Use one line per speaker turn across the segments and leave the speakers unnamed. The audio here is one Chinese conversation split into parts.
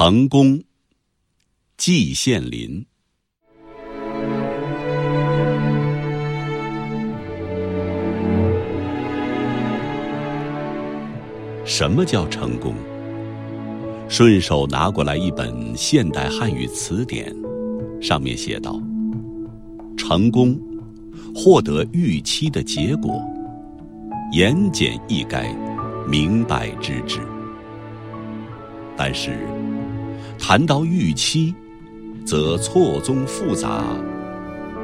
成功，季羡林。什么叫成功？顺手拿过来一本现代汉语词典，上面写道：“成功，获得预期的结果，言简意赅，明白之至。”但是，谈到预期，则错综复杂，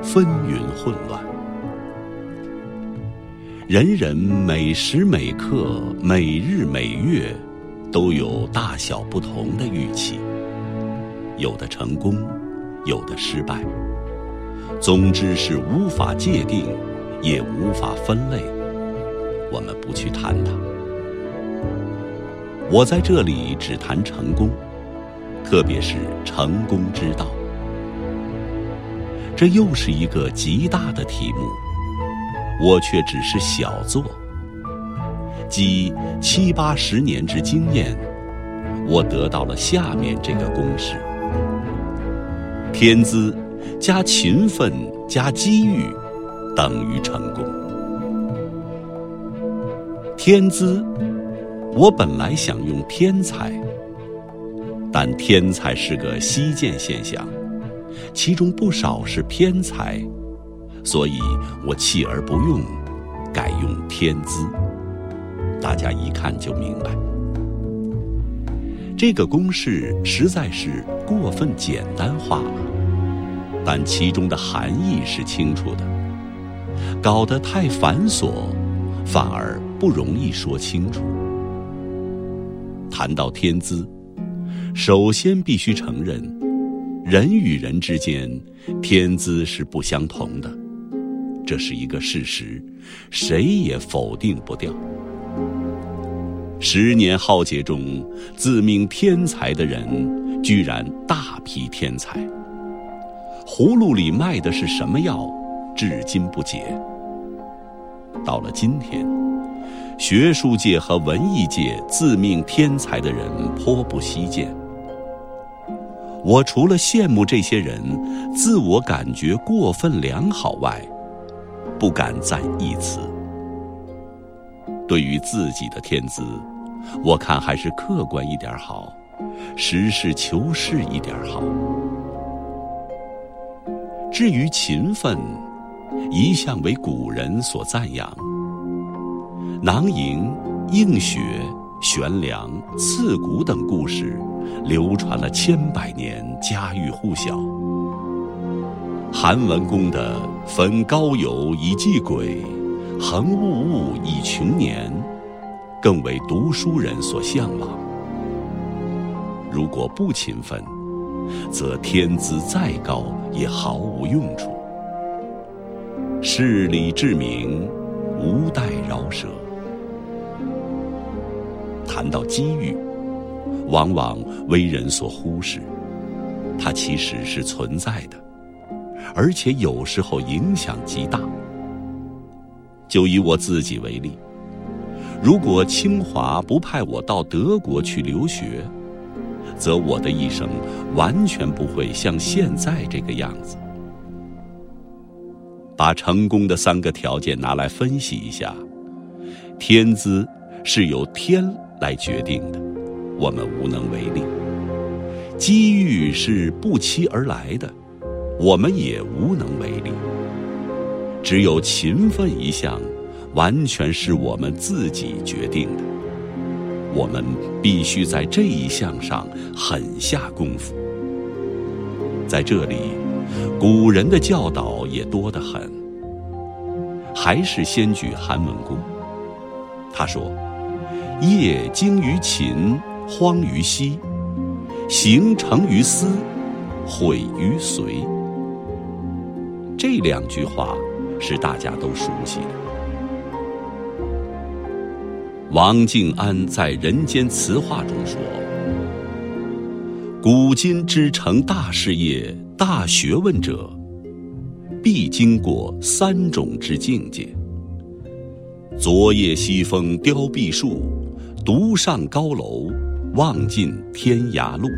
纷纭混乱。人人每时每刻、每日每月，都有大小不同的预期，有的成功，有的失败。总之是无法界定，也无法分类。我们不去谈它。我在这里只谈成功，特别是成功之道。这又是一个极大的题目。我却只是小作，积七八十年之经验，我得到了下面这个公式：天资加勤奋加机遇等于成功。天资，我本来想用天才，但天才是个稀见现象，其中不少是偏才。所以我弃而不用，改用天资。大家一看就明白，这个公式实在是过分简单化了，但其中的含义是清楚的。搞得太繁琐，反而不容易说清楚。谈到天资，首先必须承认，人与人之间天资是不相同的。这是一个事实，谁也否定不掉。十年浩劫中，自命天才的人，居然大批天才。葫芦里卖的是什么药，至今不解。到了今天，学术界和文艺界自命天才的人颇不稀见。我除了羡慕这些人自我感觉过分良好外，不敢赞一词。对于自己的天资，我看还是客观一点好，实事求是一点好。至于勤奋，一向为古人所赞扬。囊萤、映雪、悬梁、刺股等故事，流传了千百年，家喻户晓。韩文公的“焚高友以祭鬼，恒物物以穷年”，更为读书人所向往。如果不勤奋，则天资再高也毫无用处。事理至明，无待饶舌。谈到机遇，往往为人所忽视，它其实是存在的。而且有时候影响极大。就以我自己为例，如果清华不派我到德国去留学，则我的一生完全不会像现在这个样子。把成功的三个条件拿来分析一下，天资是由天来决定的，我们无能为力；机遇是不期而来的。我们也无能为力，只有勤奋一项，完全是我们自己决定的。我们必须在这一项上狠下功夫。在这里，古人的教导也多得很。还是先举韩文公，他说：“业精于勤，荒于嬉；行成于思，毁于随。”这两句话是大家都熟悉的。王静安在《人间词话》中说：“古今之成大事业、大学问者，必经过三种之境界：昨夜西风凋碧树，独上高楼，望尽天涯路。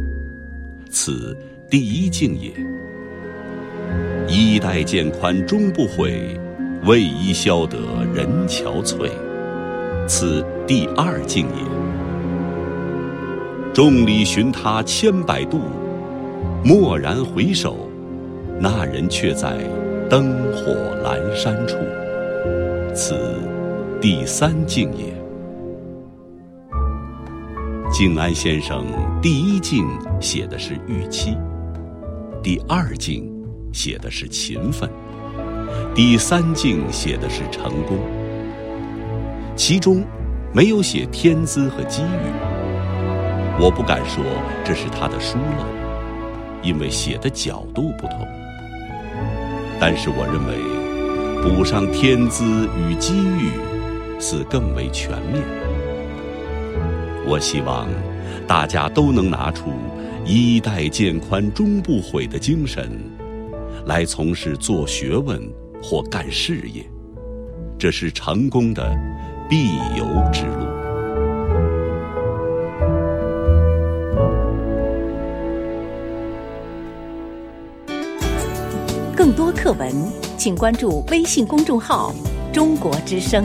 此第一境也。衣带渐宽终不悔，为伊消得人憔悴，此第二境也。众里寻他千百度，蓦然回首，那人却在灯火阑珊处，此第三境也。静安先生第一境写的是预期，第二境。写的是勤奋，第三境写的是成功，其中没有写天资和机遇。我不敢说这是他的疏漏，因为写的角度不同。但是我认为，补上天资与机遇，似更为全面。我希望大家都能拿出“衣带渐宽终不悔”的精神。来从事做学问或干事业，这是成功的必由之路。
更多课文，请关注微信公众号“中国之声”。